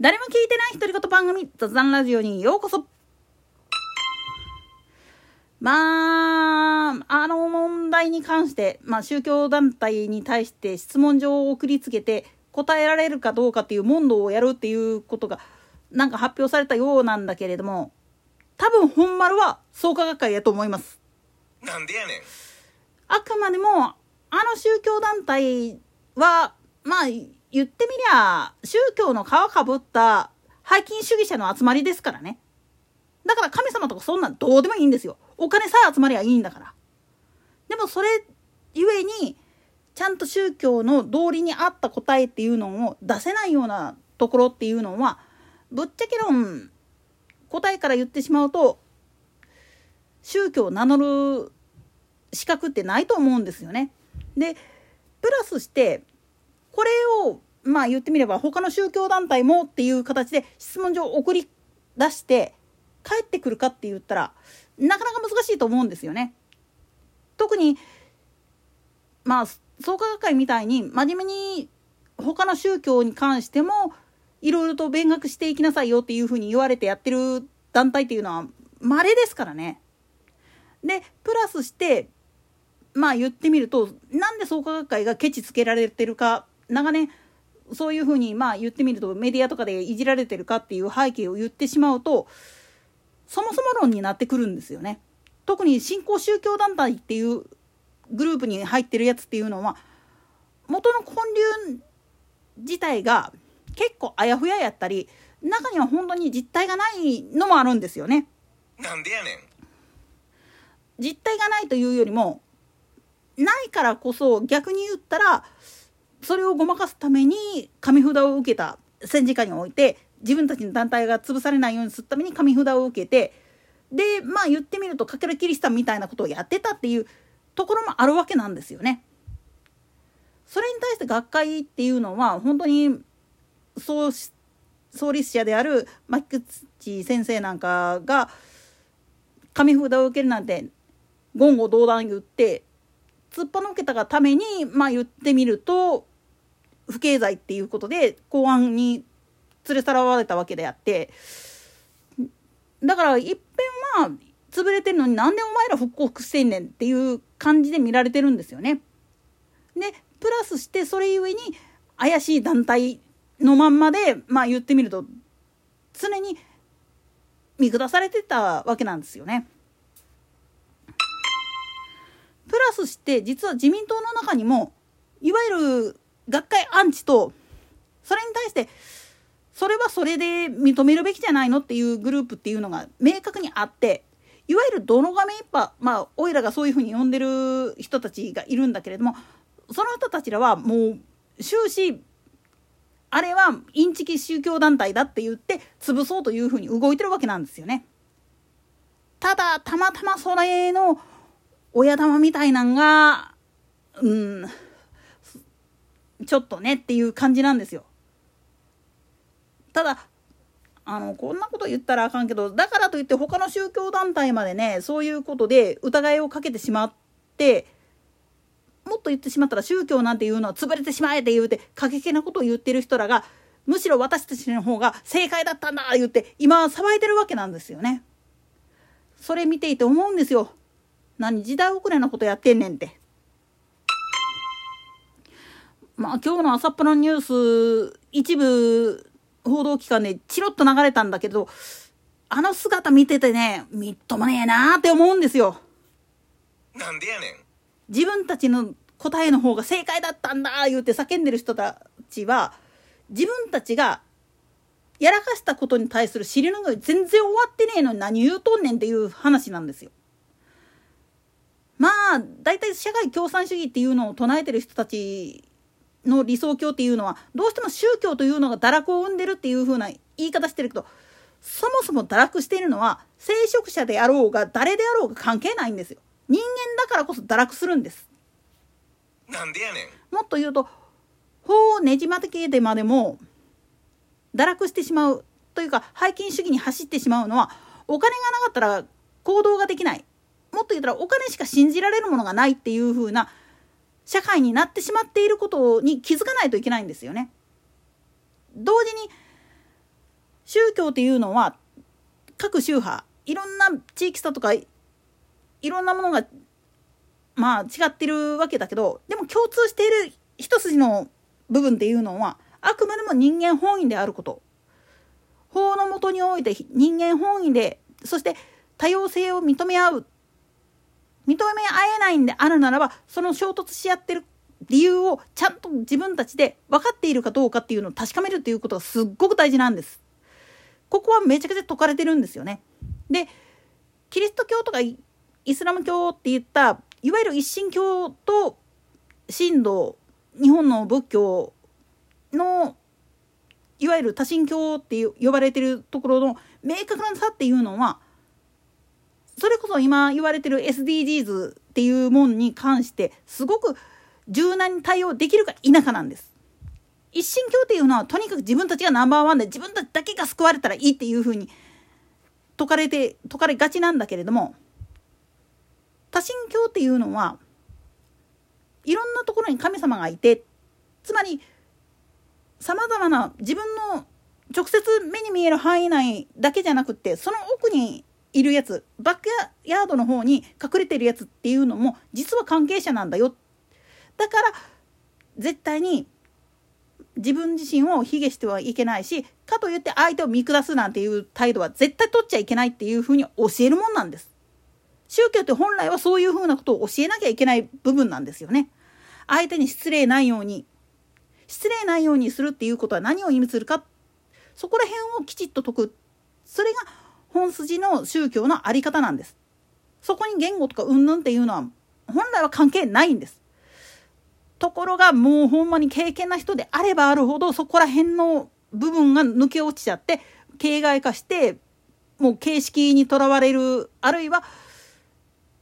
誰も聞いてない独り言番組雑談ラジオにようこそまあ、あの問題に関して、まあ、宗教団体に対して質問状を送りつけて答えられるかどうかっていう問答をやるっていうことがなんか発表されたようなんだけれども多分本丸は創価学会やと思います。なんでやねん。あくまでもあの宗教団体はまあ言ってみりゃ宗教の皮かぶった背筋主義者の集まりですからね。だから神様とかそんなんどうでもいいんですよ。お金さえ集まりゃいいんだから。でもそれゆえにちゃんと宗教の道理に合った答えっていうのを出せないようなところっていうのはぶっちゃけ論答えから言ってしまうと宗教を名乗る資格ってないと思うんですよね。でプラスしてこれをまあ言ってみれば他の宗教団体もっていう形で質問状を送り出して帰ってくるかって言ったらなかなか難しいと思うんですよね。特にまあ創価学会みたいに真面目に他の宗教に関してもいろいろと勉学していきなさいよっていうふうに言われてやってる団体っていうのは稀ですからね。でプラスしてまあ言ってみるとなんで創価学会がケチつけられてるか長年そういうふうにまあ言ってみるとメディアとかでいじられてるかっていう背景を言ってしまうとそもそも論になってくるんですよね。特に新興宗教団体っていうグループに入ってるやつっていうのは元の根流自体が結構あやふややったり中には本当に実態がないのもあるんですよね。なんでやねん。実態がないというよりもないからこそ逆に言ったらそれをごまかすために紙札を受けた戦時下において自分たちの団体が潰されないようにするために紙札を受けてでまあ言ってみるとかけるキリシタンみたいなことをやってたっていうところもあるわけなんですよね。それに対して学会っていうのは本当に創創立者である牧口先生なんかが紙札を受けるなんて言語道断言って突っぱのけたがためにまあ言ってみると不敬罪っていうことで公安に連れ去らわれたわけであってだからいっぺんは潰れてるのになんでお前ら復刻してんねんっていう感じで見られてるんですよね。でプラスしてそれゆえに怪しい団体のまんまでまあ言ってみると常に見下されてたわけなんですよね。プラスして実は自民党の中にもいわゆる学会アンチとそれに対してそれはそれで認めるべきじゃないのっていうグループっていうのが明確にあっていわゆるどの画面一派まあおいらがそういうふうに呼んでる人たちがいるんだけれどもその人たちらはもう終始あれはインチキ宗教団体だって言って潰そうというふうに動いてるわけなんですよね。ただたまたまそれの親玉みたいなんがうんちょっとねっていう感じなんですよ。ただあのこんなこと言ったらあかんけどだからといって他の宗教団体までねそういうことで疑いをかけてしまってもっと言ってしまったら宗教なんていうのは潰れてしまえって言うて過激なことを言ってる人らがむしろ私たちの方が正解だったんだ言って今騒いでるわけなんですよね。それ見ていて思うんですよ。何時代遅れなことやってんねんって。まあ今日の朝っぱらのニュース一部報道機関でチロッと流れたんだけどあの姿見ててねみっともねえなーって思うんですよ。なんでやねん。自分たちの答えの方が正解だったんだ言うて叫んでる人たちは自分たちがやらかしたことに対する尻拭い全然終わってねえのに何言うとんねんっていう話なんですよ。まあ大体社会共産主義っていうのを唱えてる人たちの理想郷っていうのはどうしても宗教というのが堕落を生んでるっていう風な言い方してるけどそもそも堕落しているのは聖職者であろうが誰であろうが関係ないんですよ。人間だからこそ堕落するんです。なんでやねん。もっと言うと法ねじまけでまでも堕落してしまうというか背筋主義に走ってしまうのはお金がなかったら行動ができないもっと言ったらお金しか信じられるものがないっていう風な社会になってしまっていることに気づかないといけないんですよね。同時に宗教っていうのは各宗派いろんな地域差とかいろんなものがまあ違ってるわけだけどでも共通している一筋の部分っていうのはあくまでも人間本位であること法のもとにおいて人間本位でそして多様性を認め合う認め合えないんであるならばその衝突し合ってる理由をちゃんと自分たちで分かっているかどうかっていうのを確かめるっていうことがすっごく大事なんです。ここはめちゃくちゃ説かれてるんですよね。でキリスト教とかイスラム教って言ったいわゆる一神教と神道日本の仏教のいわゆる多神教って呼ばれてるところの明確な差っていうのはそれこそ今言われてる SDGs っていうもんに関してすごく柔軟に対応できるか否かなんです。一神教っていうのはとにかく自分たちがナンバーワンで自分たちだけが救われたらいいっていうふうに説かれて説かれがちなんだけれども多神教っていうのはいろんなところに神様がいてつまりさまざまな自分の直接目に見える範囲内だけじゃなくてその奥にいるやつバックヤードの方に隠れてるやつっていうのも実は関係者なんだよだから絶対に自分自身を卑下してはいけないしかといって相手を見下すなんていう態度は絶対取っちゃいけないっていうふうに教えるもんなんです。宗教って本来はそういうふうなことを教えなきゃいけない部分なんですよね。相手に失礼ないように失礼ないようにするっていうことは何を意味するかそこら辺をきちっと解くそれが本筋の宗教の在り方なんです。そこに言語とか云々っていうのは本来は関係ないんです。ところがもうほんまに経験な人であればあるほどそこら辺の部分が抜け落ちちゃって形骸化してもう形式にとらわれるあるいは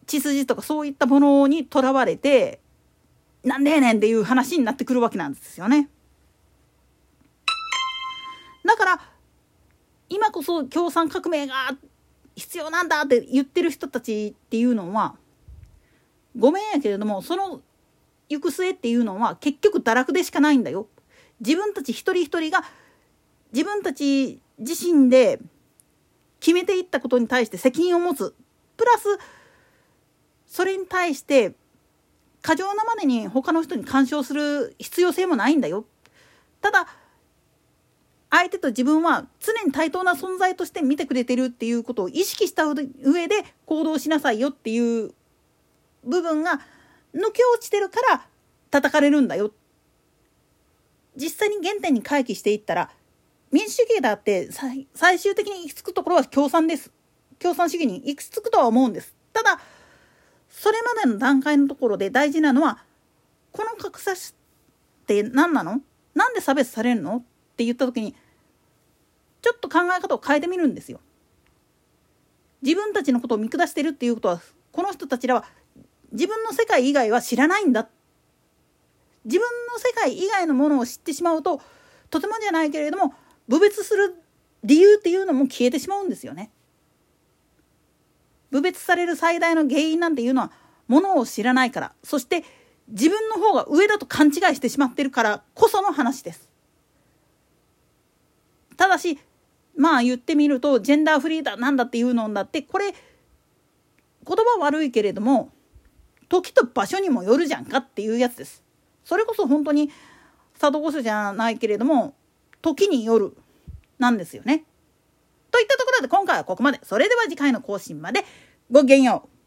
血筋とかそういったものにとらわれてなんでやねんっていう話になってくるわけなんですよね。こそ共産革命が必要なんだって言ってる人たちっていうのはごめんやけれどもその行く末っていうのは結局堕落でしかないんだよ。自分たち一人一人が自分たち自身で決めていったことに対して責任を持つプラスそれに対して過剰なまでに他の人に干渉する必要性もないんだよ。ただ相手と自分は常に対等な存在として見てくれてるっていうことを意識した上で行動しなさいよっていう部分が抜け落ちてるから叩かれるんだよ。実際に原点に回帰していったら民主主義だって最終的に行き着くところは共産です。共産主義に行き着くとは思うんです。ただそれまでの段階のところで大事なのはこの格差って何なの？なんで差別されるの？って言った時にちょっと考え方を変えてみるんですよ。自分たちのことを見下してるっていうことはこの人たちらは自分の世界以外は知らないんだ自分の世界以外のものを知ってしまうととてもじゃないけれども侮蔑する理由っていうのも消えてしまうんですよね。侮蔑される最大の原因なんていうのはものを知らないからそして自分の方が上だと勘違いしてしまってるからこその話です。ただしまあ言ってみるとジェンダーフリーだなんだっていうのだってこれ言葉悪いけれども時と場所にもよるじゃんかっていうやつです。それこそ本当に佐渡御所じゃないけれども時によるなんですよね。といったところで今回はここまで。それでは次回の更新までごきげんよう。